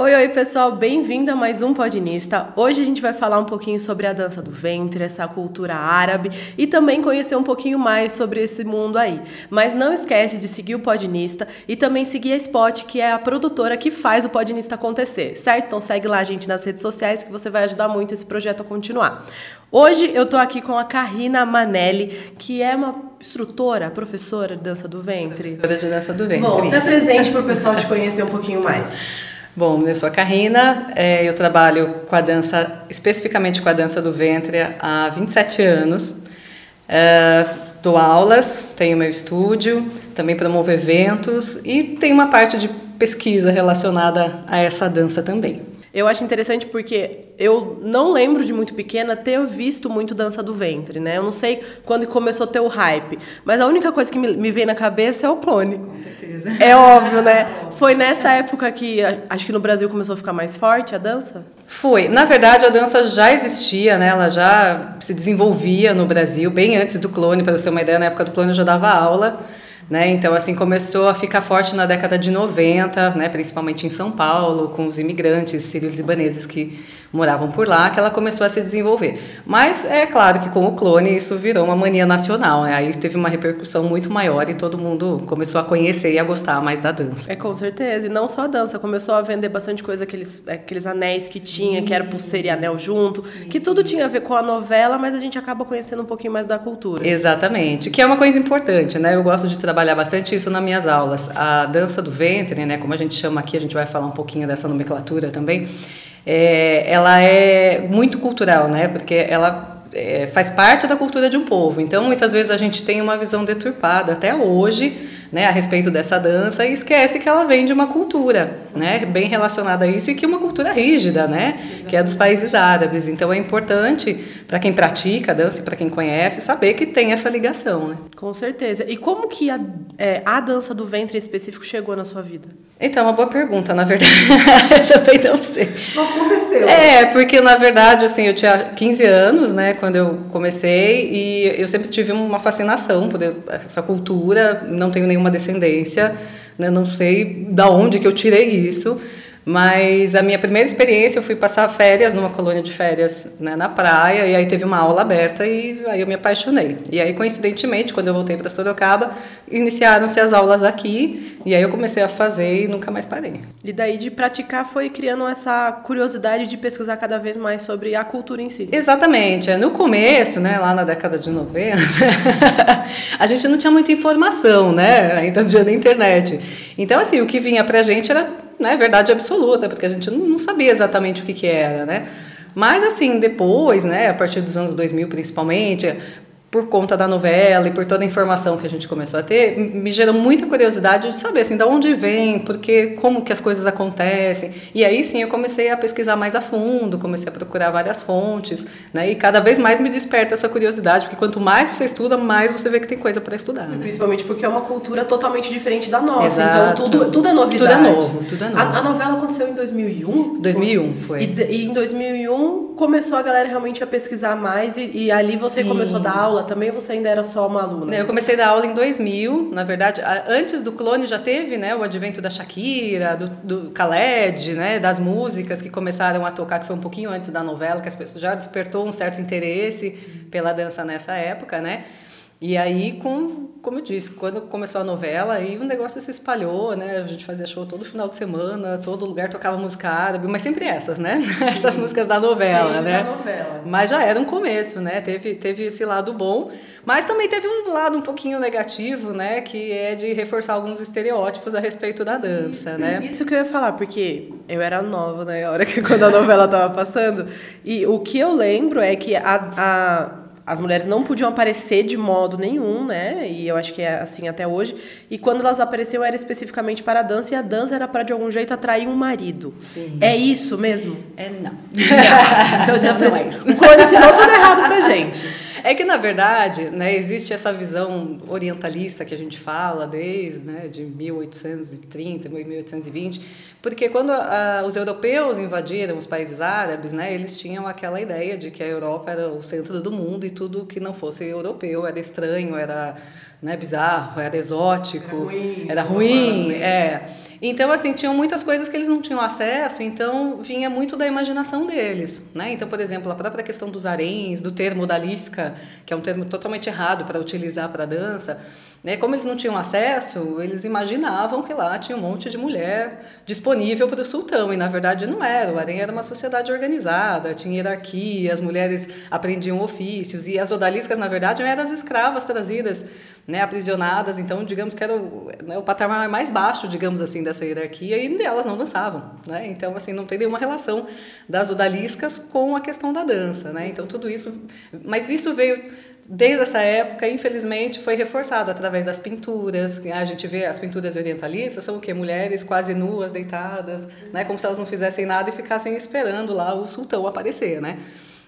Oi, oi pessoal, bem-vindo a mais um Podinista. Hoje a gente vai falar um pouquinho sobre a dança do ventre, essa cultura árabe e também conhecer um pouquinho mais sobre esse mundo aí. Mas não esquece de seguir o Podinista e também seguir a Spot, que é a produtora que faz o Podinista acontecer, certo? Então segue lá a gente nas redes sociais que você vai ajudar muito esse projeto a continuar. Hoje eu tô aqui com a Karina Manelli, que é uma instrutora, professora de dança do ventre. Professora de dança do ventre. Bom, se apresente para o pessoal te conhecer um pouquinho mais. Bom, eu sou a Karina, é, eu trabalho com a dança, especificamente com a dança do ventre, há 27 anos. É, dou aulas, tenho meu estúdio, também promovo eventos e tenho uma parte de pesquisa relacionada a essa dança também. Eu acho interessante porque eu não lembro de muito pequena ter visto muito dança do ventre, né? Eu não sei quando começou a ter o hype, mas a única coisa que me, me vem na cabeça é o clone. Com certeza. É óbvio, né? Foi nessa época que acho que no Brasil começou a ficar mais forte a dança? Foi. Na verdade, a dança já existia, né? Ela já se desenvolvia no Brasil bem antes do clone, para você ter uma ideia, na época do clone eu já dava aula. Né? Então, assim, começou a ficar forte na década de 90, né? principalmente em São Paulo, com os imigrantes sírios-libaneses que moravam por lá, que ela começou a se desenvolver. Mas é claro que com o clone isso virou uma mania nacional, né? aí teve uma repercussão muito maior e todo mundo começou a conhecer e a gostar mais da dança. É com certeza, e não só a dança, começou a vender bastante coisa, aqueles, aqueles anéis que tinha, que era pulseira e anel junto, Sim. que tudo tinha a ver com a novela, mas a gente acaba conhecendo um pouquinho mais da cultura. Exatamente, que é uma coisa importante, né? Eu gosto de trabalhar bastante isso nas minhas aulas. A dança do ventre, né, como a gente chama aqui, a gente vai falar um pouquinho dessa nomenclatura também é, ela é muito cultural, né? Porque ela é, faz parte da cultura de um povo. Então, muitas vezes a gente tem uma visão deturpada até hoje né, a respeito dessa dança e esquece que ela vem de uma cultura, né, bem relacionada a isso e que é uma cultura rígida, né, que é dos países árabes. Então é importante para quem pratica a dança e para quem conhece saber que tem essa ligação, né? Com certeza. E como que a, é, a dança do ventre em específico chegou na sua vida? Então, uma boa pergunta, na verdade. eu também não sei. Só aconteceu. É, porque na verdade, assim, eu tinha 15 anos, né, quando eu comecei, e eu sempre tive uma fascinação por essa cultura, não tenho nenhuma descendência, né, não sei da onde que eu tirei isso. Mas a minha primeira experiência, eu fui passar férias numa colônia de férias né, na praia, e aí teve uma aula aberta e aí eu me apaixonei. E aí, coincidentemente, quando eu voltei para Sorocaba, iniciaram-se as aulas aqui, e aí eu comecei a fazer e nunca mais parei. E daí de praticar foi criando essa curiosidade de pesquisar cada vez mais sobre a cultura em si. Exatamente. No começo, né, lá na década de 90, a gente não tinha muita informação, né? Ainda não tinha na internet. Então, assim, o que vinha pra gente era né, verdade absoluta, porque a gente não sabia exatamente o que, que era, né? Mas, assim, depois, né, a partir dos anos 2000 principalmente, por conta da novela e por toda a informação que a gente começou a ter, me gerou muita curiosidade de saber assim, de onde vem, porque como que as coisas acontecem. E aí sim eu comecei a pesquisar mais a fundo, comecei a procurar várias fontes, né? E cada vez mais me desperta essa curiosidade, porque quanto mais você estuda, mais você vê que tem coisa para estudar. Né? Principalmente porque é uma cultura totalmente diferente da nossa. Então, Exato. Então tudo, tudo é novidade. Tudo é novo, tudo é novo. A, a novela aconteceu em 2001? 2001 foi. E, e, em 2001 começou a galera realmente a pesquisar mais e, e ali você sim. começou a dar aula aula também você ainda era só uma aluna? Eu comecei a dar aula em 2000, na verdade, antes do clone já teve, né, o advento da Shakira, do, do Khaled, né, das músicas que começaram a tocar, que foi um pouquinho antes da novela, que as pessoas já despertou um certo interesse pela dança nessa época, né? E aí, com, como eu disse, quando começou a novela, aí o negócio se espalhou, né? A gente fazia show todo final de semana, todo lugar tocava música árabe, mas sempre essas, né? Essas músicas da novela, Sim, né? Da novela. Mas já era um começo, né? Teve, teve esse lado bom, mas também teve um lado um pouquinho negativo, né? Que é de reforçar alguns estereótipos a respeito da dança, né? Isso que eu ia falar, porque eu era nova, né? A hora que quando a novela estava passando, e o que eu lembro é que a, a as mulheres não podiam aparecer de modo nenhum, né? E eu acho que é assim até hoje. E quando elas apareciam era especificamente para a dança e a dança era para de algum jeito atrair um marido. Sim. É isso mesmo? É não. não. Então já não é isso. O Cone ensinou tudo errado pra gente. É que, na verdade, né, existe essa visão orientalista que a gente fala desde né, de 1830, 1820, porque quando a, os europeus invadiram os países árabes, né, eles tinham aquela ideia de que a Europa era o centro do mundo e tudo que não fosse europeu era estranho, era né, bizarro, era exótico, era ruim, era ruim é. Então, assim, tinham muitas coisas que eles não tinham acesso, então vinha muito da imaginação deles, né? Então, por exemplo, a própria questão dos haréns, do termo odalisca, que é um termo totalmente errado para utilizar para dança, né? Como eles não tinham acesso, eles imaginavam que lá tinha um monte de mulher disponível para o sultão, e na verdade não era. O harém era uma sociedade organizada, tinha hierarquia, as mulheres aprendiam ofícios, e as odaliscas, na verdade, eram as escravas trazidas, né, aprisionadas, então, digamos que era o, né, o patamar mais baixo, digamos assim, dessa hierarquia, e elas não dançavam. Né? Então, assim, não tem nenhuma relação das odaliscas com a questão da dança. Né? Então, tudo isso... Mas isso veio desde essa época, infelizmente, foi reforçado através das pinturas. A gente vê as pinturas orientalistas são o quê? Mulheres quase nuas, deitadas, né? como se elas não fizessem nada e ficassem esperando lá o sultão aparecer, né?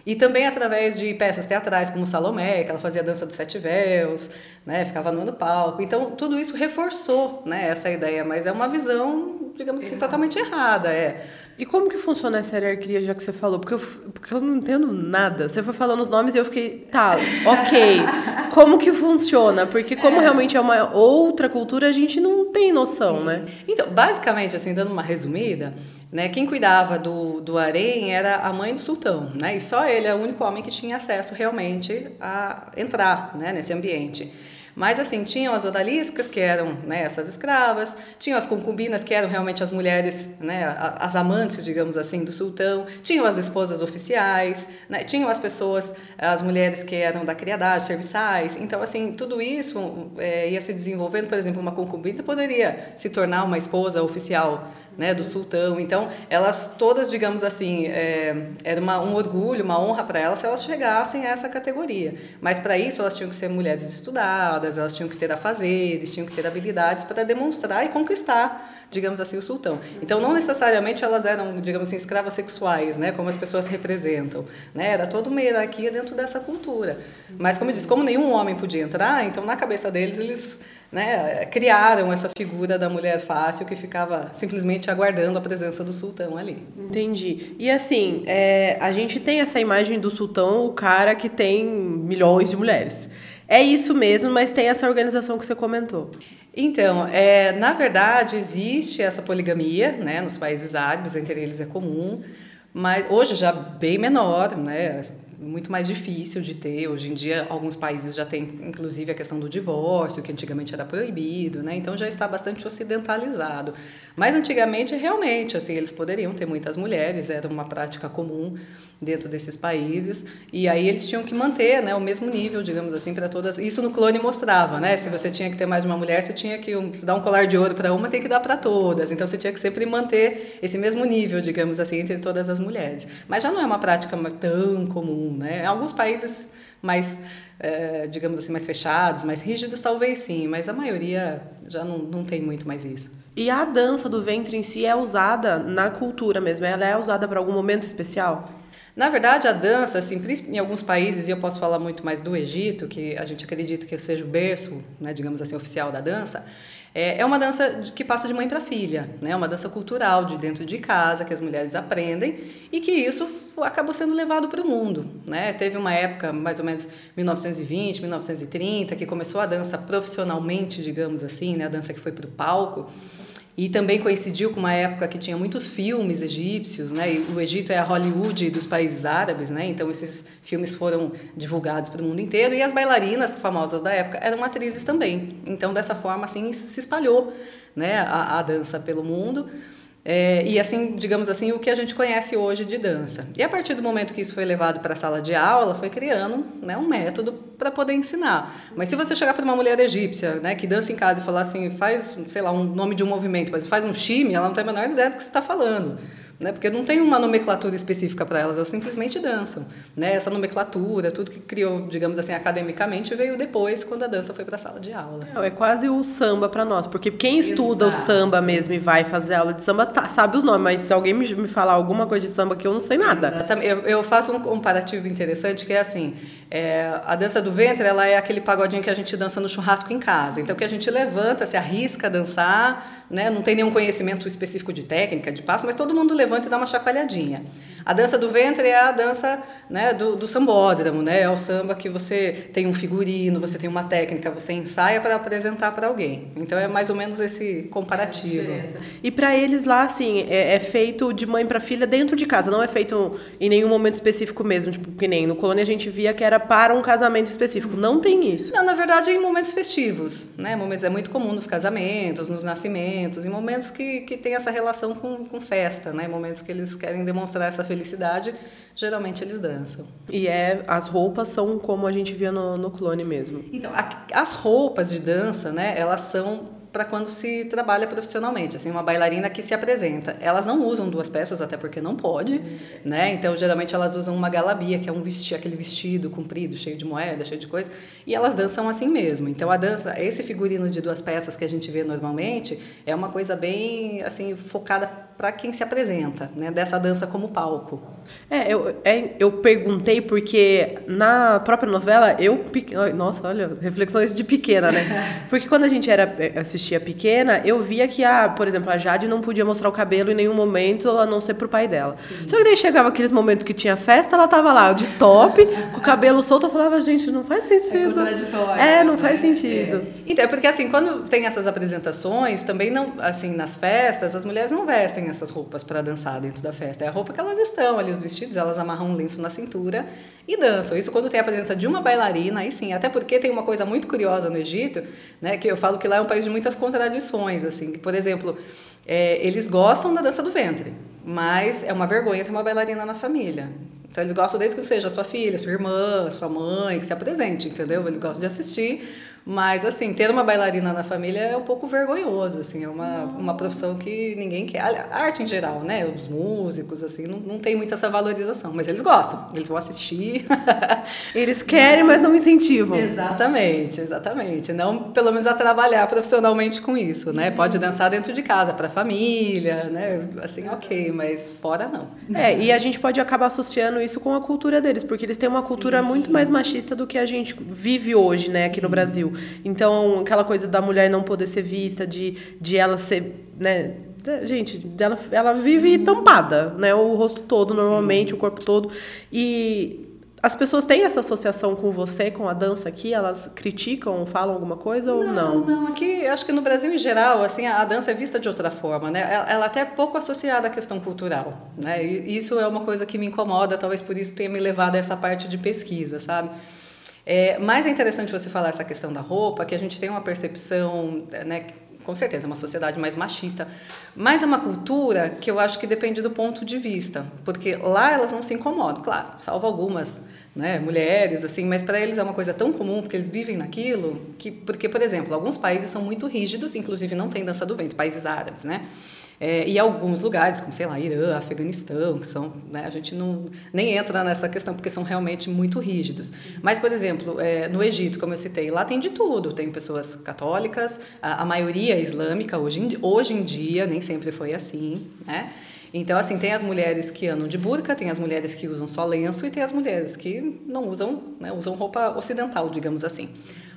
E também através de peças teatrais como Salomé, que ela fazia a dança dos sete véus, né, ficava no palco. Então, tudo isso reforçou né, essa ideia, mas é uma visão, digamos assim, totalmente errada. É. E como que funciona essa hierarquia, já que você falou? Porque eu, porque eu não entendo nada. Você foi falando os nomes e eu fiquei, tá, ok. Como que funciona? Porque como é. realmente é uma outra cultura, a gente não tem noção, Sim. né? Então, basicamente, assim, dando uma resumida, né, quem cuidava do, do harém era a mãe do sultão, né? E só ele é o único homem que tinha acesso realmente a entrar né, nesse ambiente. Mas assim, tinham as odaliscas, que eram né, essas escravas, tinham as concubinas, que eram realmente as mulheres, né, as amantes, digamos assim, do sultão, tinham as esposas oficiais, né, tinham as pessoas, as mulheres que eram da criadagem, serviçais. Então, assim, tudo isso é, ia se desenvolvendo. Por exemplo, uma concubina poderia se tornar uma esposa oficial né, do sultão. Então, elas todas, digamos assim, é, era uma, um orgulho, uma honra para elas se elas chegassem a essa categoria. Mas para isso elas tinham que ser mulheres estudadas, elas tinham que ter afazeres, tinham que ter habilidades para demonstrar e conquistar digamos assim, o sultão. Então, não necessariamente elas eram, digamos assim, escravas sexuais, né, como as pessoas representam, né? Era toda uma hierarquia dentro dessa cultura. Mas, como eu disse, como nenhum homem podia entrar, então na cabeça deles eles né, criaram essa figura da mulher fácil que ficava simplesmente aguardando a presença do sultão ali. Entendi. E assim, é, a gente tem essa imagem do sultão, o cara que tem milhões de mulheres. É isso mesmo, mas tem essa organização que você comentou. Então, é, na verdade, existe essa poligamia né, nos países árabes, entre eles é comum, mas hoje já bem menor, né? muito mais difícil de ter. Hoje em dia, alguns países já têm, inclusive, a questão do divórcio, que antigamente era proibido, né? Então já está bastante ocidentalizado. Mas antigamente, realmente, assim, eles poderiam ter muitas mulheres, era uma prática comum dentro desses países. E aí eles tinham que manter, né, o mesmo nível, digamos assim, para todas. Isso no clone mostrava, né? Se você tinha que ter mais de uma mulher, você tinha que dar um colar de ouro para uma, tem que dar para todas. Então você tinha que sempre manter esse mesmo nível, digamos assim, entre todas as mulheres. Mas já não é uma prática tão comum, né? Em alguns países mais é, digamos assim, mais fechados, mais rígidos, talvez sim, mas a maioria já não, não tem muito mais isso. E a dança do ventre em si é usada na cultura mesmo? Ela é usada para algum momento especial? Na verdade, a dança, assim, em alguns países, e eu posso falar muito mais do Egito, que a gente acredita que seja o berço, né, digamos assim, oficial da dança, é, é uma dança que passa de mãe para filha, né? É uma dança cultural de dentro de casa que as mulheres aprendem e que isso acabou sendo levado para o mundo, né? Teve uma época, mais ou menos 1920, 1930, que começou a dança profissionalmente, digamos assim, né? A dança que foi para o palco. E também coincidiu com uma época que tinha muitos filmes egípcios, né? E o Egito é a Hollywood dos países árabes, né? Então esses filmes foram divulgados para o mundo inteiro e as bailarinas famosas da época eram atrizes também. Então dessa forma assim se espalhou, né? A, a dança pelo mundo. É, e assim, digamos assim, o que a gente conhece hoje de dança. E a partir do momento que isso foi levado para a sala de aula, foi criando né, um método para poder ensinar. Mas se você chegar para uma mulher egípcia, né, que dança em casa e falar assim, faz, sei lá, um nome de um movimento, mas faz um chime, ela não tem a menor ideia do que você está falando. Né? Porque não tem uma nomenclatura específica para elas, elas simplesmente dançam, né? Essa nomenclatura, tudo que criou, digamos assim, academicamente, veio depois quando a dança foi para a sala de aula. É, é quase o samba para nós, porque quem estuda Exato. o samba mesmo e vai fazer aula de samba tá, sabe os nomes, mas se alguém me, me falar alguma coisa de samba que eu não sei nada. Eu, eu faço um comparativo interessante que é assim, é, a dança do ventre ela é aquele pagodinho que a gente dança no churrasco em casa. Então que a gente levanta, se arrisca a dançar, né? não tem nenhum conhecimento específico de técnica, de passo, mas todo mundo levanta e dá uma chacoalhadinha. A dança do ventre é a dança né, do, do sambódromo, né? é o samba que você tem um figurino, você tem uma técnica, você ensaia para apresentar para alguém. Então é mais ou menos esse comparativo. E para eles lá, assim, é, é feito de mãe para filha dentro de casa, não é feito em nenhum momento específico mesmo, tipo, que nem no Colônia a gente via que era para um casamento específico. Não tem isso. Não, na verdade, em momentos festivos. Né? Momentos, é muito comum nos casamentos, nos nascimentos, em momentos que, que tem essa relação com, com festa, né? momentos que eles querem demonstrar essa felicidade, geralmente eles dançam. E é, as roupas são como a gente via no, no clone mesmo. Então, a, as roupas de dança, né, elas são para quando se trabalha profissionalmente, assim, uma bailarina que se apresenta. Elas não usam duas peças, até porque não pode, né? Então, geralmente elas usam uma galabia, que é um vestido, aquele vestido comprido, cheio de moeda, cheio de coisa, e elas dançam assim mesmo. Então, a dança, esse figurino de duas peças que a gente vê normalmente, é uma coisa bem, assim, focada para quem se apresenta, né? Dessa dança como palco. É, eu, é, eu perguntei porque na própria novela, eu... Nossa, olha, reflexões de pequena, né? Porque quando a gente era assistia pequena, eu via que, a, por exemplo, a Jade não podia mostrar o cabelo em nenhum momento, a não ser pro pai dela. Sim. Só que daí chegava aqueles momentos que tinha festa, ela tava lá de top, com o cabelo solto, eu falava, gente, não faz sentido. É, é não faz né? sentido. É. Então, é porque assim, quando tem essas apresentações, também não, assim, nas festas, as mulheres não vestem essas roupas para dançar dentro da festa. É a roupa que elas estão ali, os vestidos, elas amarram um lenço na cintura e dançam. Isso quando tem a presença de uma bailarina, aí sim. Até porque tem uma coisa muito curiosa no Egito, né, que eu falo que lá é um país de muitas contradições, assim. Por exemplo, é, eles gostam da dança do ventre, mas é uma vergonha ter uma bailarina na família. Então eles gostam desde que seja sua filha, sua irmã, sua mãe, que se apresente, entendeu? Eles gostam de assistir, mas, assim, ter uma bailarina na família é um pouco vergonhoso, assim, é uma, uma profissão que ninguém quer. A arte em geral, né? Os músicos, assim, não, não tem muita essa valorização, mas eles gostam, eles vão assistir. Eles querem, mas não incentivam. Exatamente, exatamente. Não, pelo menos, a trabalhar profissionalmente com isso, né? Pode dançar dentro de casa, para a família, né? Assim, ok, mas fora não. É, e a gente pode acabar associando isso com a cultura deles, porque eles têm uma cultura Sim. muito mais machista do que a gente vive hoje, né, aqui no Brasil. Então, aquela coisa da mulher não poder ser vista, de, de ela ser, né, gente, ela, ela vive tampada, né? O rosto todo, normalmente, Sim. o corpo todo. E as pessoas têm essa associação com você, com a dança aqui? Elas criticam, falam alguma coisa ou não? Não, não. Aqui, acho que no Brasil em geral, assim, a dança é vista de outra forma, né? Ela até é pouco associada à questão cultural, né? E isso é uma coisa que me incomoda, talvez por isso tenha me levado a essa parte de pesquisa, sabe? É, mais é interessante você falar essa questão da roupa, que a gente tem uma percepção, né, com certeza, uma sociedade mais machista, mas é uma cultura que eu acho que depende do ponto de vista, porque lá elas não se incomodam, claro, salvo algumas né, mulheres, assim, mas para eles é uma coisa tão comum, porque eles vivem naquilo, que, porque, por exemplo, alguns países são muito rígidos, inclusive não tem dança do ventre, países árabes, né? É, e alguns lugares, como sei lá, Irã, Afeganistão, que são, né, a gente não nem entra nessa questão porque são realmente muito rígidos. Mas, por exemplo, é, no Egito, como eu citei, lá tem de tudo. Tem pessoas católicas, a, a maioria é islâmica hoje em, hoje em dia, nem sempre foi assim, né? Então, assim, tem as mulheres que andam de burca, tem as mulheres que usam só lenço e tem as mulheres que não usam, né, usam roupa ocidental, digamos assim.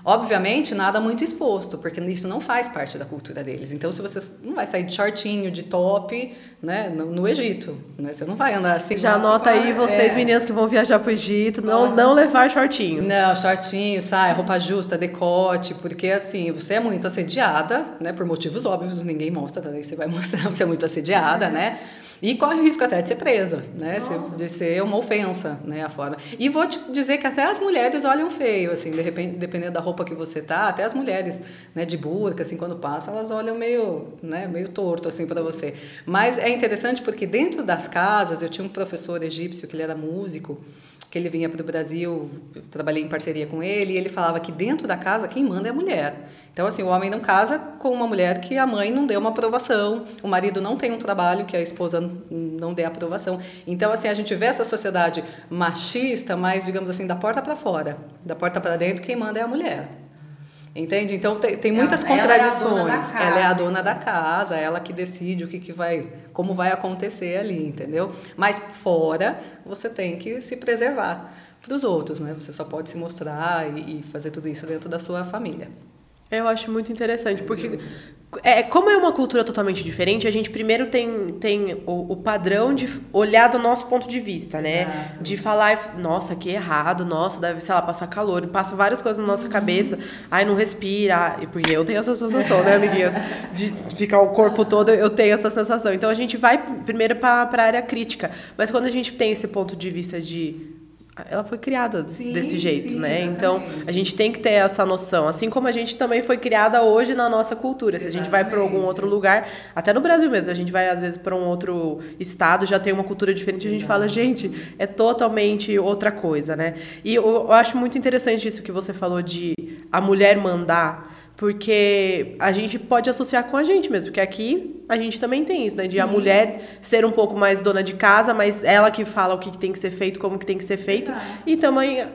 Obviamente, nada muito exposto, porque isso não faz parte da cultura deles. Então, se você não vai sair de shortinho, de top, né, no, no Egito, né? Você não vai andar assim. Já anota aí vocês, é. meninas que vão viajar para o Egito, não, não levar shortinho. Não, shortinho, sai, roupa justa, decote, porque assim, você é muito assediada, né, por motivos óbvios, ninguém mostra, daí você vai mostrar, você é muito assediada, né? E corre o risco até de ser presa, né? De ser uma ofensa, né? A forma. E vou te dizer que até as mulheres olham feio, assim, de repente, dependendo da roupa que você tá, até as mulheres, né, de burca, assim, quando passam, elas olham meio, né, meio torto, assim, para você. Mas é interessante porque dentro das casas, eu tinha um professor egípcio que ele era músico, que ele vinha para o Brasil, eu trabalhei em parceria com ele, e ele falava que dentro da casa quem manda é a mulher. Então, assim, o homem não casa com uma mulher que a mãe não deu uma aprovação, o marido não tem um trabalho que a esposa não dê aprovação. Então, assim, a gente vê essa sociedade machista, mas, digamos assim, da porta para fora. Da porta para dentro, quem manda é a mulher. Entende? Então tem, tem muitas ela, contradições. Ela é, ela é, a dona da casa, ela que decide o que, que vai, como vai acontecer ali, entendeu? Mas fora você tem que se preservar para os outros, né? Você só pode se mostrar e, e fazer tudo isso dentro da sua família. Eu acho muito interessante, porque é, como é uma cultura totalmente diferente, a gente primeiro tem, tem o, o padrão de olhar do nosso ponto de vista, né? De falar, nossa, que errado, nossa, deve, sei lá, passar calor, passa várias coisas na nossa cabeça, ai, não respira, porque eu tenho essa sensação, né, amiguinhas? De ficar o corpo todo, eu tenho essa sensação. Então a gente vai primeiro para a área crítica, mas quando a gente tem esse ponto de vista de ela foi criada sim, desse jeito, sim, né? Exatamente. Então, a gente tem que ter essa noção, assim como a gente também foi criada hoje na nossa cultura. Se a gente vai para algum outro lugar, até no Brasil mesmo, a gente vai às vezes para um outro estado, já tem uma cultura diferente, a gente fala, gente, é totalmente outra coisa, né? E eu, eu acho muito interessante isso que você falou de a mulher mandar porque a gente pode associar com a gente mesmo, porque aqui a gente também tem isso, né? De Sim. a mulher ser um pouco mais dona de casa, mas ela que fala o que tem que ser feito, como que tem que ser feito. Exato. E também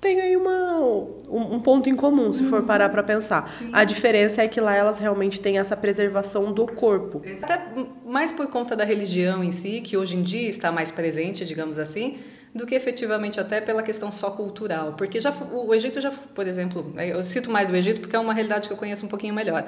tem aí uma, um, um ponto em comum, se uhum. for parar para pensar. Sim. A diferença é que lá elas realmente têm essa preservação do corpo. Até mais por conta da religião em si, que hoje em dia está mais presente, digamos assim, do que efetivamente até pela questão só cultural. Porque já o Egito já, por exemplo, eu cito mais o Egito porque é uma realidade que eu conheço um pouquinho melhor.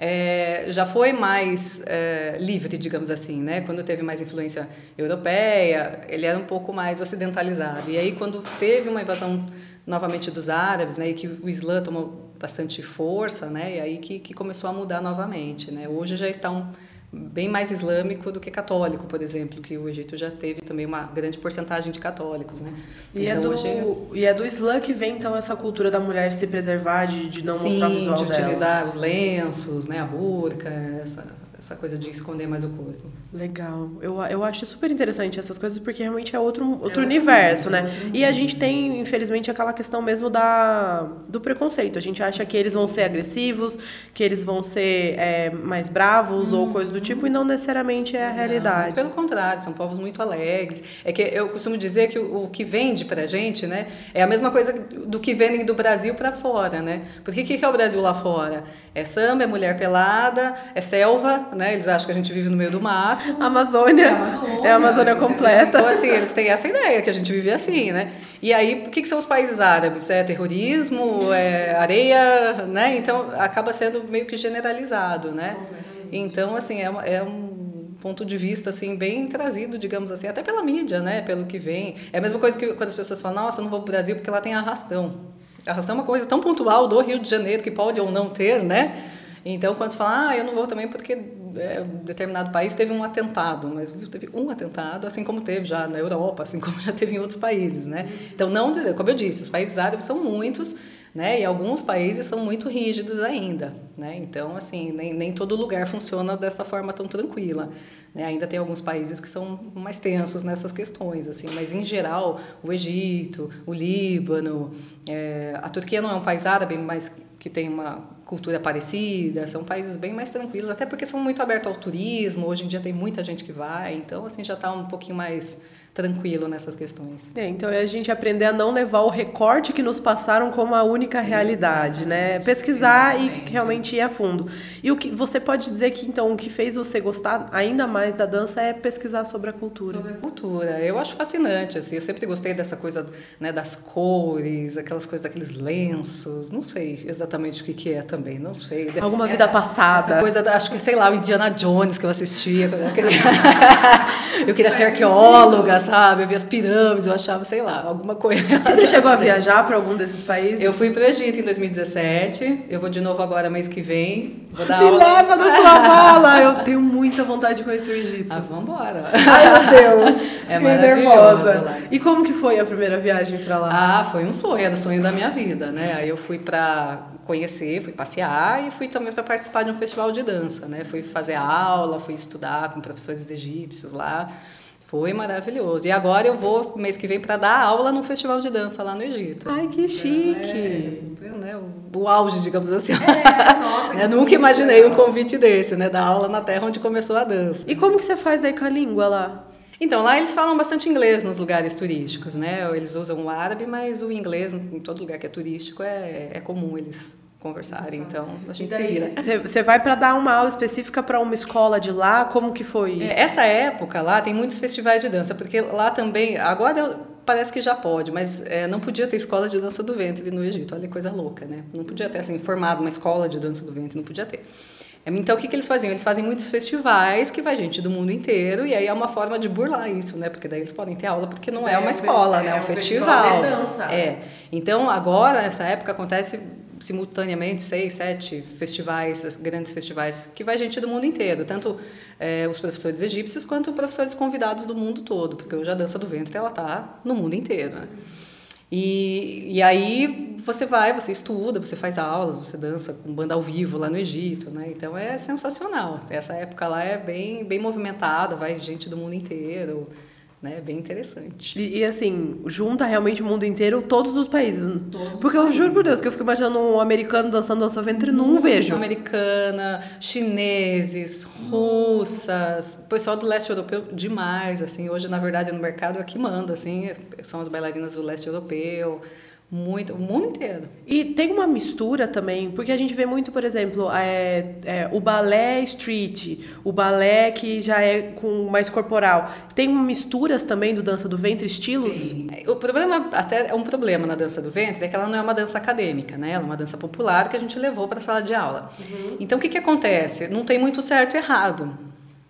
É, já foi mais é, livre, digamos assim, né? Quando teve mais influência europeia, ele era um pouco mais ocidentalizado. E aí, quando teve uma invasão novamente dos árabes, né, e que o Islã tomou bastante força, né, e aí que, que começou a mudar novamente, né? Hoje já está um bem mais islâmico do que católico, por exemplo, que o Egito já teve também uma grande porcentagem de católicos, né? E, é então, é, do, hoje... e é do Islã que vem então essa cultura da mulher se preservar, de, de não Sim, mostrar o visual de utilizar os lenços, né, a burca, essa essa coisa de esconder mais o corpo. Legal. Eu, eu acho super interessante essas coisas porque realmente é outro, outro é universo, né? Outro e a gente tem, infelizmente, aquela questão mesmo da, do preconceito. A gente acha que eles vão ser agressivos, que eles vão ser é, mais bravos hum. ou coisa do tipo, e não necessariamente é a realidade. pelo contrário, são povos muito alegres. É que eu costumo dizer que o, o que vende pra gente, né, é a mesma coisa do que vendem do Brasil para fora, né? Porque o que, que é o Brasil lá fora? É samba, é mulher pelada, é selva, né? Eles acham que a gente vive no meio do mato. Amazônia. É a Amazônia, é a Amazônia completa. Então, assim, eles têm essa ideia que a gente vive assim, né? E aí, o que, que são os países árabes? É terrorismo, é areia, né? Então, acaba sendo meio que generalizado, né? Então, assim, é, uma, é um ponto de vista assim bem trazido, digamos assim, até pela mídia, né, pelo que vem. É a mesma coisa que quando as pessoas falam: "Nossa, eu não vou para o Brasil porque lá tem arrastão". Arrastão é uma coisa tão pontual do Rio de Janeiro que pode ou não ter, né? Então, quando você fala, ah, eu não vou também porque é, determinado país teve um atentado, mas teve um atentado, assim como teve já na Europa, assim como já teve em outros países, né? Então, não dizer, como eu disse, os países árabes são muitos, né? E alguns países são muito rígidos ainda, né? Então, assim, nem, nem todo lugar funciona dessa forma tão tranquila, né? Ainda tem alguns países que são mais tensos nessas questões, assim, mas em geral, o Egito, o Líbano, é, a Turquia não é um país árabe, mas que tem uma cultura parecida, são países bem mais tranquilos, até porque são muito abertos ao turismo, hoje em dia tem muita gente que vai, então assim já está um pouquinho mais tranquilo nessas questões. É, então é a gente aprender a não levar o recorte que nos passaram como a única realidade, né? Pesquisar Exatamente. e realmente ir a fundo. E o que você pode dizer que então o que fez você gostar ainda mais da dança é pesquisar sobre a cultura. Sobre a cultura. Eu acho fascinante assim. Eu sempre gostei dessa coisa, né, das cores, aquelas coisas daqueles lenços. Não sei exatamente o que que é também, não sei. Alguma essa, vida passada. Essa coisa, acho que sei lá, o Indiana Jones que eu assistia, eu queria, eu queria ser arqueóloga, sabe? Eu via as pirâmides, eu achava, sei lá, alguma coisa. E você chegou a viajar para algum desses países? Eu fui para o Egito em 2017. Eu vou de novo agora mês que vem. Vou dar Me aula. leva na sua mala! Eu tenho muita vontade de conhecer o Egito. Ah, vambora. Ai, meu Deus. É Fiquei nervosa. Lá. E como que foi a primeira viagem para lá? Ah, foi um sonho, era o sonho da minha vida, né? Aí eu fui para conhecer, fui passear e fui também para participar de um festival de dança, né? Fui fazer aula, fui estudar com professores egípcios lá. Foi maravilhoso. E agora eu vou, mês que vem, para dar aula num festival de dança lá no Egito. Ai, que chique! É, né, o, o, auge, digamos assim. É, nossa, eu nunca imaginei um convite desse, né? Dar aula na terra onde começou a dança. E como que você faz daí com a língua lá? Então, lá eles falam bastante inglês nos lugares turísticos, né? Eles usam o árabe, mas o inglês, em todo lugar que é turístico, é, é comum eles conversarem, então a gente daí, se vira. Você vai para dar uma aula específica para uma escola de lá? Como que foi isso? É, essa época lá tem muitos festivais de dança, porque lá também, agora parece que já pode, mas é, não podia ter escola de dança do ventre no Egito, olha que coisa louca, né? Não podia ter assim, formado uma escola de dança do ventre, não podia ter. Então, o que, que eles faziam? Eles fazem muitos festivais que vai gente do mundo inteiro, e aí é uma forma de burlar isso, né? Porque daí eles podem ter aula, porque não é, é uma escola, é, né? É um festival. festival de dança. É. Então, agora, nessa época, acontece simultaneamente seis, sete festivais, grandes festivais, que vai gente do mundo inteiro, tanto é, os professores egípcios quanto professores convidados do mundo todo, porque hoje a dança do ventre ela está no mundo inteiro. Né? E, e aí você vai, você estuda, você faz aulas, você dança com banda ao vivo lá no Egito, né? Então é sensacional. Essa época lá é bem, bem movimentada, vai gente do mundo inteiro né? Bem interessante. E, e, assim, junta realmente o mundo inteiro, todos os países. Todos Porque eu juro por Deus que eu fico imaginando um americano dançando dança ventre, não vejo. Americana, chineses, russas, pessoal do leste europeu demais, assim. Hoje, na verdade, no mercado é que manda, assim, são as bailarinas do leste europeu. Muito, o mundo inteiro. E tem uma mistura também, porque a gente vê muito, por exemplo, é, é, o balé street, o balé que já é com mais corporal. Tem misturas também do dança do ventre, estilos? Sim. O problema, até é um problema na dança do ventre, é que ela não é uma dança acadêmica, né? Ela é uma dança popular que a gente levou para a sala de aula. Uhum. Então, o que, que acontece? Não tem muito certo e errado.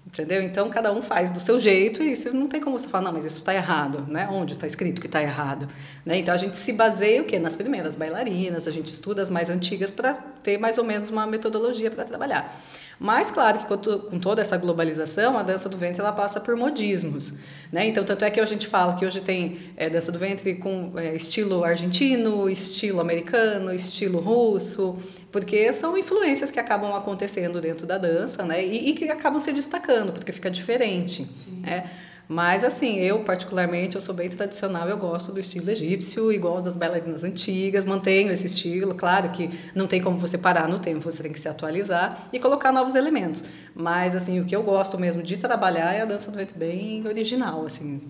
Entendeu? Então, cada um faz do seu jeito e isso não tem como você falar, não, mas isso está errado, né? Onde está escrito que está errado? Né? Então, a gente se baseia o quê? Nas primeiras bailarinas, a gente estuda as mais antigas para ter mais ou menos uma metodologia para trabalhar. Mas, claro que com toda essa globalização, a dança do ventre ela passa por modismos. Né? Então, tanto é que a gente fala que hoje tem é, dança do ventre com é, estilo argentino, estilo americano, estilo russo, porque são influências que acabam acontecendo dentro da dança né? e, e que acabam se destacando, porque fica diferente. Né? Mas assim, eu particularmente, eu sou bem tradicional, eu gosto do estilo egípcio, igual das bailarinas antigas, mantenho esse estilo, claro que não tem como você parar no tempo, você tem que se atualizar e colocar novos elementos. Mas assim, o que eu gosto mesmo de trabalhar é a dança do ventre bem original, assim.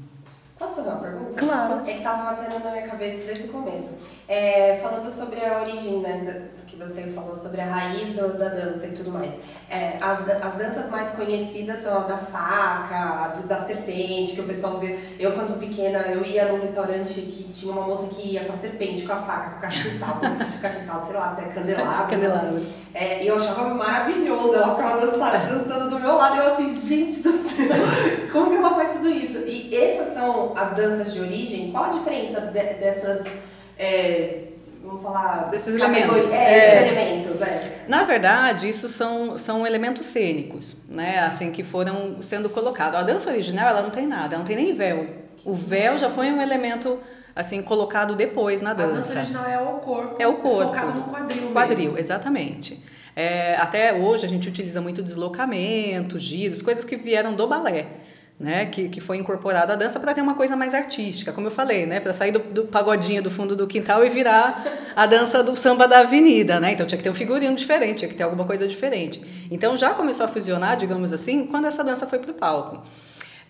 Posso fazer uma pergunta? Claro. É que estava batendo na minha cabeça desde o começo. É, falando sobre a origem, né, que você falou sobre a raiz do, da dança e tudo mais. É, as, as danças mais conhecidas são a da faca, da serpente, que o pessoal vê. Eu, quando pequena, eu ia num restaurante que tinha uma moça que ia com a serpente, com a faca, com o castiçal, castiçal, sei lá, se é candelabro. candelabro. É, e eu achava maravilhoso, ela ficava dançando, dançando do meu lado, e eu assim, gente do céu, como que ela faz tudo isso? E essas são as danças de origem? Qual a diferença de, dessas é, vamos falar desses elementos. É, é. elementos, é. Na verdade, isso são, são elementos cênicos, né? Assim que foram sendo colocados. A dança original ela não tem nada, ela não tem nem véu. O véu já foi um elemento assim colocado depois na dança. A dança original é o corpo. É o corpo. Focado no quadril. Quadril, mesmo. exatamente. É, até hoje a gente utiliza muito deslocamento, giros, coisas que vieram do balé né, que, que foi incorporado à dança para ter uma coisa mais artística, como eu falei, né, para sair do, do, pagodinho do fundo do quintal e virar a dança do samba da avenida, né? Então tinha que ter um figurino diferente, tinha que ter alguma coisa diferente. Então já começou a fusionar, digamos assim, quando essa dança foi para o palco.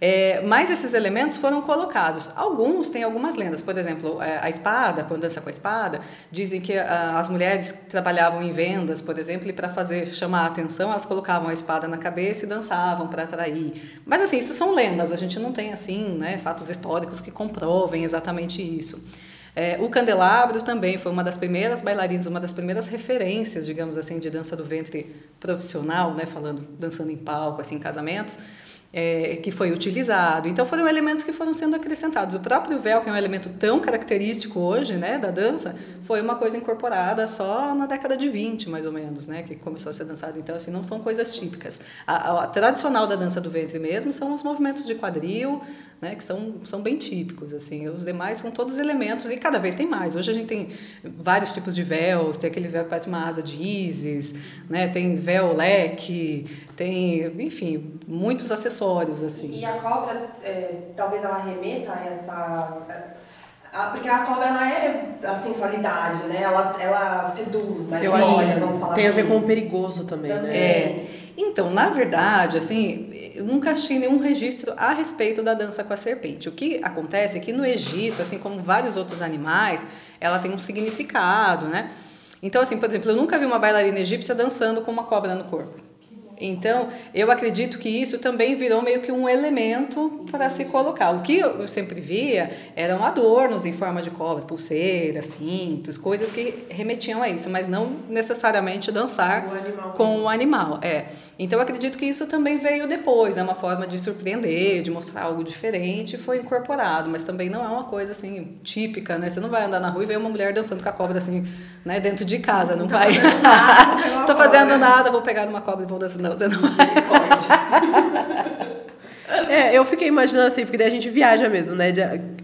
É, mas esses elementos foram colocados. Alguns têm algumas lendas, por exemplo, é, a espada, quando dança com a espada, dizem que a, as mulheres trabalhavam em vendas, por exemplo, e para fazer chamar a atenção, elas colocavam a espada na cabeça e dançavam para atrair. Mas assim, isso são lendas, a gente não tem assim, né, fatos históricos que comprovem exatamente isso. É, o candelabro também foi uma das primeiras bailarinas, uma das primeiras referências, digamos assim, de dança do ventre profissional, né, falando dançando em palco, assim, em casamentos é, que foi utilizado. Então foram elementos que foram sendo acrescentados. O próprio véu, que é um elemento tão característico hoje, né, da dança, foi uma coisa incorporada só na década de 20, mais ou menos, né, que começou a ser dançado. Então assim, não são coisas típicas. A, a, a tradicional da dança do ventre mesmo são os movimentos de quadril, né, que são, são bem típicos. assim Os demais são todos elementos e cada vez tem mais. Hoje a gente tem vários tipos de véus, tem aquele véu que parece uma asa de ísis, né, tem véu leque, tem, enfim, muitos acessórios assim. E a cobra, é, talvez ela remeta a essa... A, porque a cobra, ela é a sensualidade, né? Ela, ela seduz, né? Eu Olha, vamos falar tem a ver assim. com o perigoso também, né? É. Então, na verdade, assim, eu nunca achei nenhum registro a respeito da dança com a serpente. O que acontece é que no Egito, assim como vários outros animais, ela tem um significado, né? Então, assim, por exemplo, eu nunca vi uma bailarina egípcia dançando com uma cobra no corpo. Então, eu acredito que isso também virou meio que um elemento para se colocar. O que eu sempre via eram adornos em forma de cobra, pulseiras, cintos, coisas que remetiam a isso, mas não necessariamente dançar O com o animal. É. Então, eu acredito que isso também veio depois, né? Uma forma de surpreender, de mostrar algo diferente, foi incorporado, mas também não é uma coisa assim típica, né? Você não vai andar na rua e ver uma mulher dançando com a cobra assim, né, dentro de casa, não vai. Tô fazendo nada, vou pegar uma cobra e vou dançar. Não, você não vai. É, eu fiquei imaginando assim, porque daí a gente viaja mesmo, né?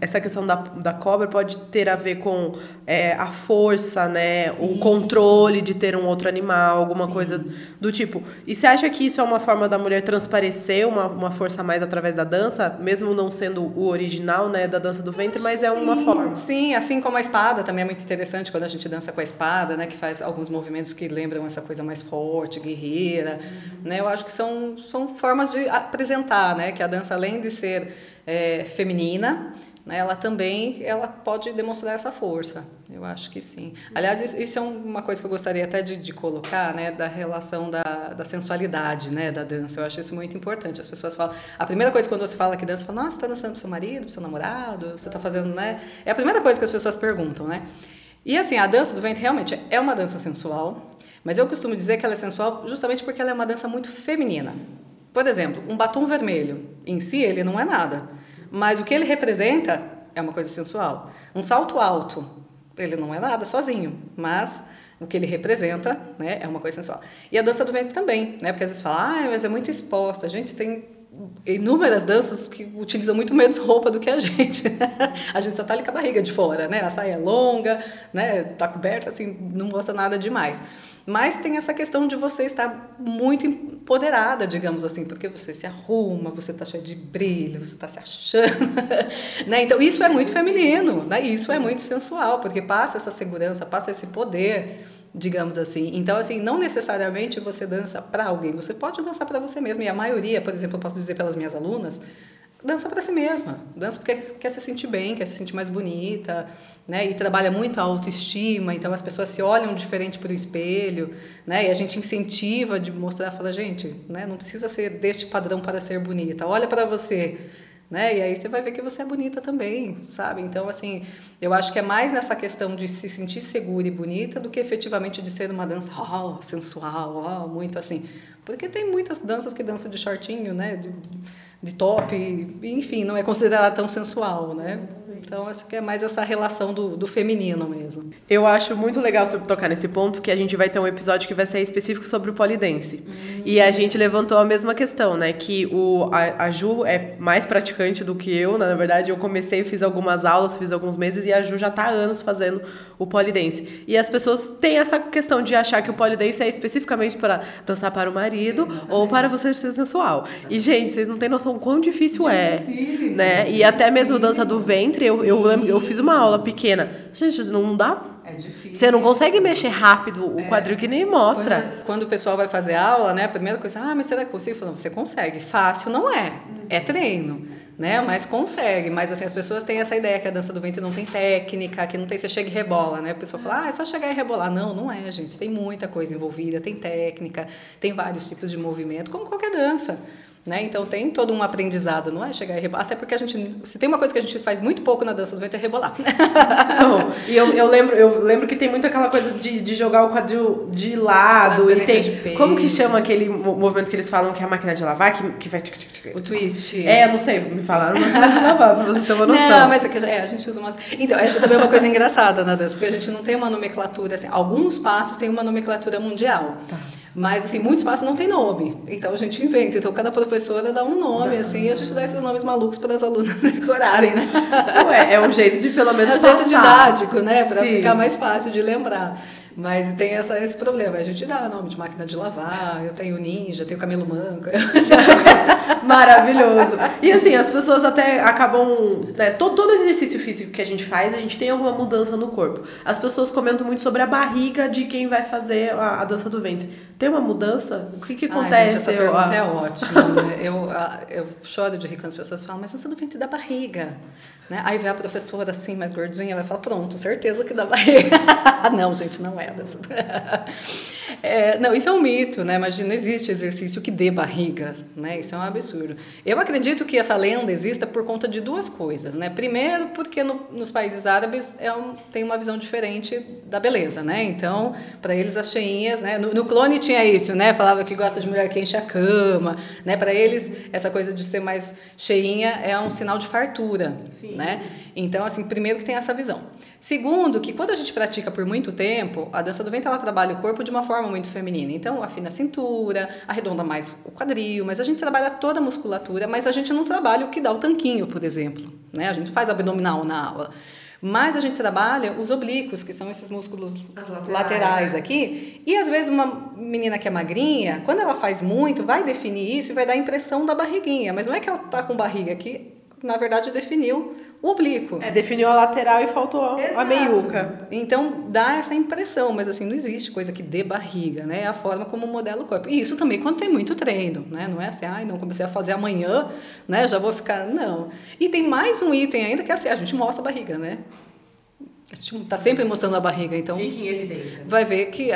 Essa questão da, da cobra pode ter a ver com é, a força, né? O controle de ter um outro animal, alguma coisa do tipo. E você acha que isso é uma forma da mulher transparecer uma, uma força mais através da dança, mesmo não sendo o original, né, da dança do ventre, mas é uma forma. Sim, assim como a espada também é muito interessante quando a gente dança com a espada, né, que faz alguns movimentos que lembram essa coisa mais forte, guerreira, né? Eu acho que são são formas de apresentar, né, que a dança além de ser é, feminina, né, ela também ela pode demonstrar essa força. Eu acho que sim. Aliás, isso, isso é uma coisa que eu gostaria até de, de colocar, né, da relação da, da sensualidade, né, da dança. Eu acho isso muito importante. As pessoas falam, a primeira coisa quando você fala que dança, fala, nossa, você está dançando pro seu marido, pro seu namorado, você está fazendo, né? É a primeira coisa que as pessoas perguntam, né? E assim, a dança do ventre realmente é uma dança sensual, mas eu costumo dizer que ela é sensual justamente porque ela é uma dança muito feminina. Por exemplo, um batom vermelho, em si ele não é nada, mas o que ele representa é uma coisa sensual. Um salto alto, ele não é nada sozinho, mas o que ele representa, né, é uma coisa sensual. E a dança do ventre também, né, porque às vezes fala, ah, mas é muito exposta. A gente tem inúmeras danças que utilizam muito menos roupa do que a gente. a gente só tá ali com a barriga de fora, né? A saia é longa, né? Tá coberta, assim, não mostra nada demais. Mas tem essa questão de você estar muito empoderada, digamos assim, porque você se arruma, você tá cheia de brilho, você tá se achando, né? Então isso é muito feminino, né? Isso é muito sensual, porque passa essa segurança, passa esse poder digamos assim. Então, assim, não necessariamente você dança para alguém, você pode dançar para você mesmo. E a maioria, por exemplo, eu posso dizer pelas minhas alunas, dança para si mesma. Dança porque quer se sentir bem, quer se sentir mais bonita, né? E trabalha muito a autoestima, então as pessoas se olham diferente para o espelho, né? E a gente incentiva de mostrar, fala, gente, né? Não precisa ser deste padrão para ser bonita. Olha para você né? E aí você vai ver que você é bonita também, sabe? Então, assim, eu acho que é mais nessa questão de se sentir segura e bonita do que efetivamente de ser uma dança oh, sensual, oh, muito assim. Porque tem muitas danças que dançam de shortinho, né? De, de top, enfim, não é considerada tão sensual, né? Então, acho que é mais essa relação do, do feminino mesmo. Eu acho muito legal você tocar nesse ponto, que a gente vai ter um episódio que vai ser específico sobre o polidense. Hum. E a gente levantou a mesma questão, né? Que o, a, a, Ju é mais praticante do que eu, na verdade. Eu comecei, fiz algumas aulas, fiz alguns meses, e a Ju já está há anos fazendo o polidense. E as pessoas têm essa questão de achar que o polidense é especificamente para dançar para o marido Exatamente. ou para você ser sensual. Exatamente. E, gente, vocês não têm noção quão difícil é. Né? E até mesmo dança do ventre, eu, eu lembro, eu fiz uma aula pequena. Gente, não dá. É difícil. Você não consegue mexer rápido o É. quadril que nem mostra. Quando, quando o pessoal vai fazer aula, né, a primeira coisa, ah, mas será que eu consigo? Falando, você consegue. Fácil não é. É treino. Né? Mas consegue. Mas assim, as pessoas têm essa ideia que a dança do ventre não tem técnica, que não tem você chega e rebola, né? A pessoa fala, ah, é só chegar e rebolar. Não, não é, gente. Tem muita coisa envolvida, tem técnica, tem vários tipos de movimento, como qualquer dança. Né? Então tem todo um aprendizado, não é chegar e rebolar. Até porque a gente, se tem uma coisa que a gente faz muito pouco na dança do ventre é rebolar. Não, e eu, eu, lembro, eu lembro que tem muito aquela coisa de, de jogar o quadril de lado. E tem, como que chama aquele mo- movimento que eles falam que é a máquina de lavar? Que, que vai. tic, tic, tic. o twist. É, eu não sei, me falaram máquina de lavar, pra você ter uma noção. Não, mas é que é, a gente usa umas. Então, essa também é uma coisa engraçada na dança, porque a gente não tem uma nomenclatura assim. Alguns passos têm uma nomenclatura mundial. Mas, assim, muitos passos não tem nome. Então a gente inventa. Então cada professora dá um nome, assim, e a gente dá esses nomes malucos para as alunas decorarem, né? Ué, é um jeito de pelo menos É um jeito passar. didático, né? Para ficar mais fácil de lembrar. Mas tem essa, esse problema. A gente dá nome de máquina de lavar, eu tenho ninja, tenho camelo manco. Maravilhoso. E assim, as pessoas até acabam. Né, todo, todo exercício físico que a gente faz, a gente tem alguma mudança no corpo. As pessoas comentam muito sobre a barriga de quem vai fazer a, a dança do ventre. Tem uma mudança? O que, que acontece? Ai, gente, essa pergunta é ótima. Né? Eu, eu choro de rir quando as pessoas falam, mas dança do ventre da barriga. Né? Aí vem a professora assim, mais gordinha, vai falar, pronto, certeza que dá barriga. não, gente, não é dessa. É, não, isso é um mito, né? Imagina, não existe exercício que dê barriga, né? Isso é um absurdo. Eu acredito que essa lenda exista por conta de duas coisas, né? Primeiro, porque no, nos países árabes é um, tem uma visão diferente da beleza, né? Então, para eles as cheinhas, né? No, no, clone tinha isso, né? Falava que gosta de mulher que enche a cama, né? Para eles essa coisa de ser mais cheinha é um sinal de fartura, Sim. né? Então, assim, primeiro que tem essa visão. Segundo, que quando a gente pratica por muito tempo, a dança do ventre ela trabalha o corpo de uma forma muito feminina. Então, afina a cintura, arredonda mais o quadril, mas a gente trabalha toda a musculatura, mas a gente não trabalha o que dá o tanquinho, por exemplo. Né? A gente faz abdominal na aula. Mas a gente trabalha os oblíquos, que são esses músculos laterais. laterais né? aqui. E às vezes uma menina que é magrinha, quando ela faz muito, vai definir isso e vai dar a impressão da barriguinha. Mas não é que ela está com barriga aqui, na verdade definiu o oblíquo. É, definiu a lateral e faltou Exato. a meiuca. Então dá essa impressão, mas assim, não existe coisa que dê barriga, né? É a forma como modela o corpo. E isso também quando tem muito treino, né? Não é assim, ai, não comecei a fazer amanhã, né? Já vou ficar. Não. E tem mais um item ainda que é assim, a gente mostra a barriga, né? A gente está sempre mostrando a barriga, então. Fica em evidência. Vai ver que,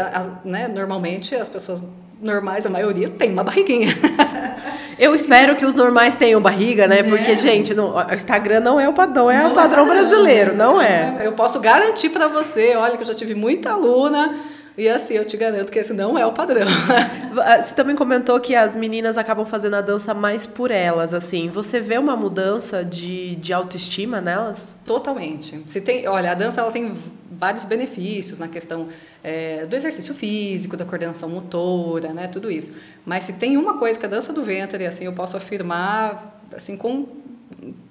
né, normalmente, as pessoas normais, a maioria, tem uma barriguinha. Eu espero que os normais tenham barriga, né? né? Porque, gente, não, o Instagram não é o padrão, é não o padrão é brasileiro, não é. Eu posso garantir para você, olha que eu já tive muita aluna e assim, eu te garanto que esse não é o padrão. Você também comentou que as meninas acabam fazendo a dança mais por elas, assim. Você vê uma mudança de, de autoestima nelas? Totalmente. Se tem, olha, a dança ela tem vários benefícios na questão é, do exercício físico, da coordenação motora, né, tudo isso. Mas se tem uma coisa que a dança do ventre, assim, eu posso afirmar, assim, com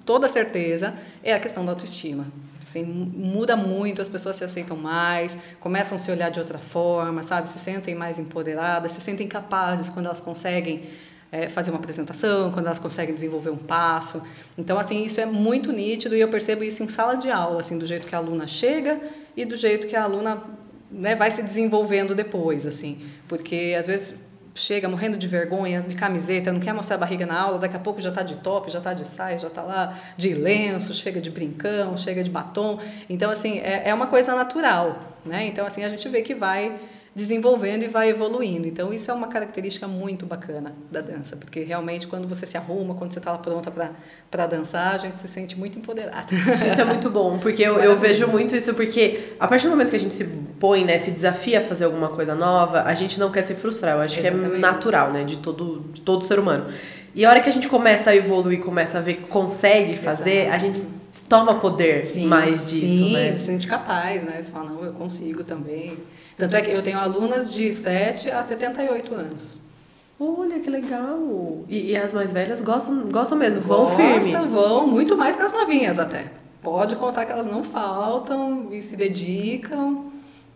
toda certeza, é a questão da autoestima. Assim, muda muito, as pessoas se aceitam mais, começam a se olhar de outra forma, sabe? Se sentem mais empoderadas, se sentem capazes quando elas conseguem é, fazer uma apresentação, quando elas conseguem desenvolver um passo. Então, assim, isso é muito nítido e eu percebo isso em sala de aula, assim, do jeito que a aluna chega e do jeito que a aluna né, vai se desenvolvendo depois, assim. Porque, às vezes, chega morrendo de vergonha, de camiseta, não quer mostrar a barriga na aula, daqui a pouco já está de top, já está de saia, já está lá de lenço, chega de brincão, chega de batom. Então, assim, é, é uma coisa natural, né? Então, assim, a gente vê que vai desenvolvendo e vai evoluindo. Então, isso é uma característica muito bacana da dança, porque realmente quando você se arruma, quando você está lá pronta para dançar, a gente se sente muito empoderada. Isso é muito bom, porque eu, eu vejo muito isso, porque a partir do momento que a gente se põe, né, se desafia a fazer alguma coisa nova, a gente não quer se frustrar. Eu acho Exatamente. que é natural, né, de todo, de todo ser humano. E a hora que a gente começa a evoluir, começa a ver que consegue fazer, a gente toma poder sim, mais disso, sim, né? se sente capaz, né? Você fala, não, eu consigo também. Tanto é que eu tenho alunas de 7 a 78 anos. Olha que legal! E, e as mais velhas gostam, gostam mesmo, vão Gostam, firme. vão, muito mais que as novinhas até. Pode contar que elas não faltam e se dedicam.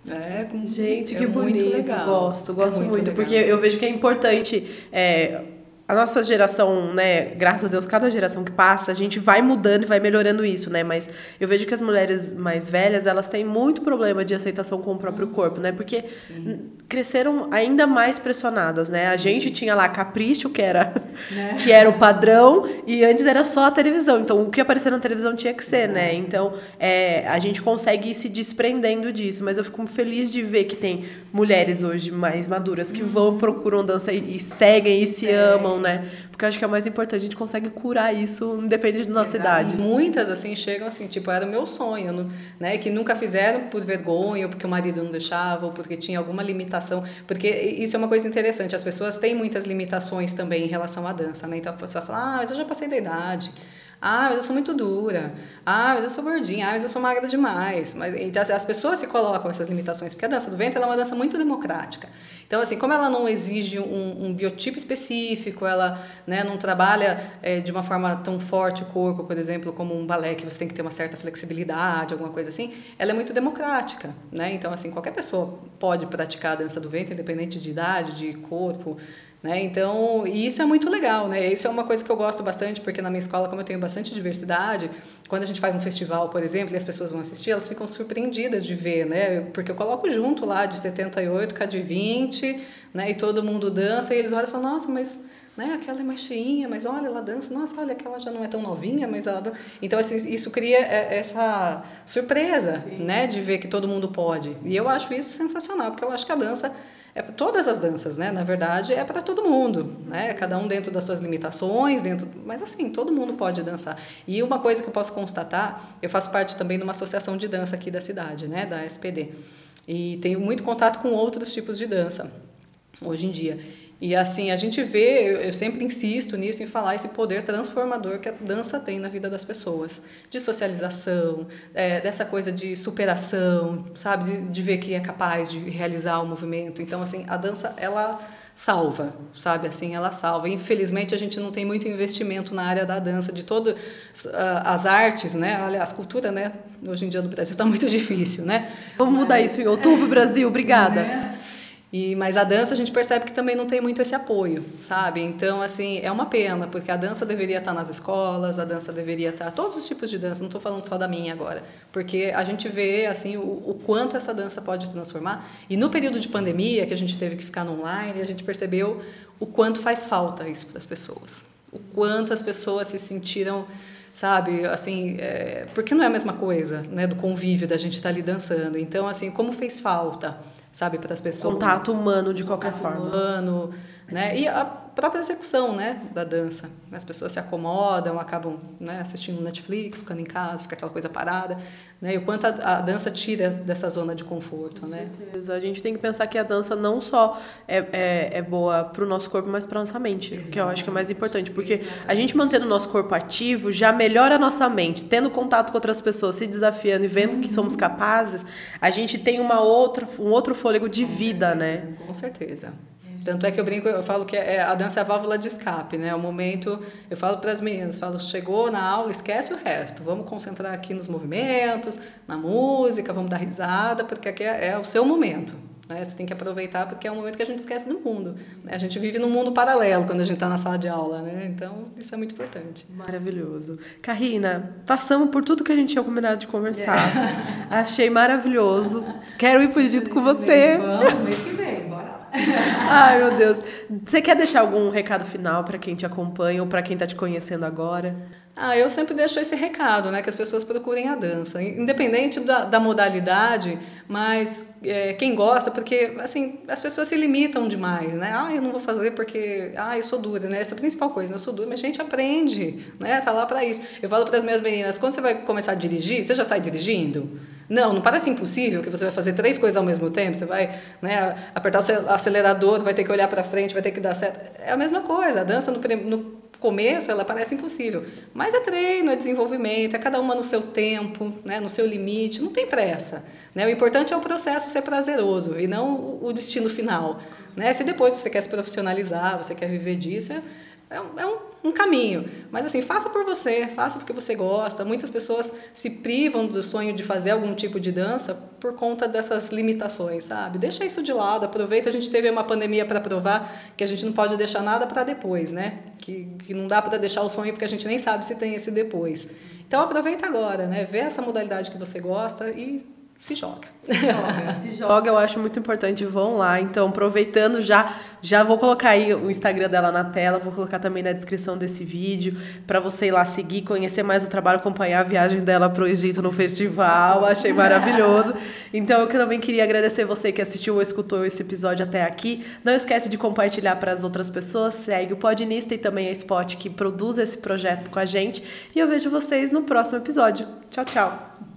É, Gente, é que bonito. Gosto, gosto é muito, muito porque eu vejo que é importante. É, a nossa geração, né, graças a Deus, cada geração que passa, a gente vai mudando e vai melhorando isso, né? Mas eu vejo que as mulheres mais velhas, elas têm muito problema de aceitação com o próprio corpo, né? Porque Sim. cresceram ainda mais pressionadas, né? A gente tinha lá capricho, que era né? que era o padrão, e antes era só a televisão. Então, o que aparecia na televisão tinha que ser, né? Então, é, a gente consegue ir se desprendendo disso, mas eu fico feliz de ver que tem mulheres hoje mais maduras que vão, procuram dança e, e seguem e se é. amam, né? Porque eu acho que é o mais importante, a gente consegue curar isso independente da nossa Exato. idade. Muitas, assim, chegam assim, tipo, era o meu sonho, né? Que nunca fizeram por vergonha, ou porque o marido não deixava, ou porque tinha alguma limitação. Porque isso é uma coisa interessante, as pessoas têm muitas limitações também em relação à dança, né? Então a pessoa fala, ah, mas eu já passei da idade. Ah, mas eu sou muito dura. Ah, mas eu sou gordinha. Ah, mas eu sou magra demais. Mas, então, assim, as pessoas se colocam essas limitações, porque a dança do ventre é uma dança muito democrática. Então, assim, como ela não exige um, um biotipo específico, ela né, não trabalha é, de uma forma tão forte o corpo, por exemplo, como um balé, que você tem que ter uma certa flexibilidade, alguma coisa assim, ela é muito democrática. Né? Então, assim, qualquer pessoa pode praticar a dança do ventre, independente de idade, de corpo, né? Então, e isso é muito legal, né? Isso é uma coisa que eu gosto bastante, porque na minha escola, como eu tenho bastante diversidade, quando a gente faz um festival, por exemplo, e as pessoas vão assistir, elas ficam surpreendidas de ver, né? Porque eu coloco junto lá de 78 com a de 20, né? E todo mundo dança, e eles olham e falam, nossa, mas né? Aquela é mais cheinha, mas olha, ela dança. Nossa, olha, aquela já não é tão novinha, mas ela dança. Então, assim, isso cria é, essa surpresa, Sim. né? De ver que todo mundo pode. E eu acho isso sensacional, porque eu acho que a dança é todas as danças, né? Na verdade, é para todo mundo, né? Cada um dentro das suas limitações, dentro, mas assim, todo mundo pode dançar. E uma coisa que eu posso constatar, eu faço parte também de uma associação de dança aqui da cidade, né, da SPD. E tenho muito contato com outros tipos de dança hoje em dia. E assim, a gente vê, eu sempre insisto nisso, em falar esse poder transformador que a dança tem na vida das pessoas. De socialização, é, dessa coisa de superação, sabe? De, de ver que é capaz de realizar o movimento. Então, assim, a dança, ela salva, sabe? Assim, ela salva. Infelizmente, a gente não tem muito investimento na área da dança, de todas as artes, né? Aliás, cultura, né? Hoje em dia no Brasil está muito difícil, né? Vamos mudar isso em outubro, Brasil. Obrigada. É. E, mas a dança a gente percebe que também não tem muito esse apoio, sabe? Então, assim, é uma pena, porque a dança deveria estar nas escolas, a dança deveria estar. Todos os tipos de dança, não estou falando só da minha agora. Porque a gente vê, assim, o, o quanto essa dança pode transformar. E no período de pandemia, que a gente teve que ficar no online, a gente percebeu o quanto faz falta isso para as pessoas. O quanto as pessoas se sentiram sabe? Assim, é, porque não é a mesma coisa, né? Do convívio da gente estar tá ali dançando. Então, assim, como fez falta sabe, para as pessoas. Contato humano de qualquer Contato forma. Humano, né? E a própria execução, né, da dança. As pessoas se acomodam, acabam, né, assistindo Netflix, ficando em casa, fica aquela coisa parada, né? E o quanto a, a dança tira dessa zona de conforto, Com né? certeza. A gente tem que pensar que a dança não só é, é, é boa para o nosso corpo, mas para nossa mente, Exato. que eu acho que é mais importante, porque a gente mantendo o nosso corpo ativo já melhora a nossa mente, tendo contato com outras pessoas, se desafiando e vendo uhum. que somos capazes, a gente tem uma outra, um outro fôlego de vida, né? Com certeza. Tanto é que eu brinco, eu falo que é, a dança é a válvula de escape, né? É o momento, eu falo para as meninas, falo, chegou na aula, esquece o resto, vamos concentrar aqui nos movimentos, na música, vamos dar risada, porque aqui é, é o seu momento. Né? Você tem que aproveitar porque é um momento que a gente esquece do mundo. Né? A gente vive num mundo paralelo quando a gente está na sala de aula, né? Então isso é muito importante. Maravilhoso. Carrina, passamos por tudo que a gente tinha combinado de conversar. É. Achei maravilhoso. Quero ir para o Egito com você. Vamos, mês que vem. Ai, meu Deus. Você quer deixar algum recado final para quem te acompanha ou para quem está te conhecendo agora? Ah, eu sempre deixo esse recado, né, que as pessoas procurem a dança, independente da, da modalidade, mas é, quem gosta, porque assim as pessoas se limitam demais, né? Ah, eu não vou fazer porque, ah, eu sou dura, né? Essa é a principal coisa, né? eu sou dura, mas a gente aprende, né? Tá lá para isso. Eu falo para as minhas meninas, quando você vai começar a dirigir, você já sai dirigindo? Não, não parece impossível que você vai fazer três coisas ao mesmo tempo. Você vai né, apertar o acelerador, vai ter que olhar para frente, vai ter que dar certo. É a mesma coisa. A dança no, no começo ela parece impossível, mas é treino, é desenvolvimento, é cada uma no seu tempo, né, no seu limite, não tem pressa. Né? O importante é o processo ser prazeroso e não o destino final. Né? Se depois você quer se profissionalizar, você quer viver disso, é, é, é um, um, caminho. Mas assim, faça por você, faça porque você gosta. Muitas pessoas se privam do sonho de fazer algum tipo de dança por conta dessas limitações, sabe? Deixa isso de lado, aproveita. A gente teve uma pandemia para provar que a gente não pode deixar nada para depois, né? Que, que não dá para deixar o sonho porque a gente nem sabe se tem esse depois. Então aproveita agora, né? Vê essa modalidade que você gosta e se joga. Se joga, se joga, eu acho muito importante. Vão lá. Então, aproveitando já, já vou colocar aí o Instagram dela na tela, vou colocar também na descrição desse vídeo para você ir lá seguir, conhecer mais o trabalho, acompanhar a viagem dela para o Egito no festival. Achei maravilhoso. Então, eu também queria agradecer você que assistiu ou escutou esse episódio até aqui. Não esquece de compartilhar para as outras pessoas. Segue o Podinista e também a Spot que produz esse projeto com a gente. E eu vejo vocês no próximo episódio. Tchau, tchau.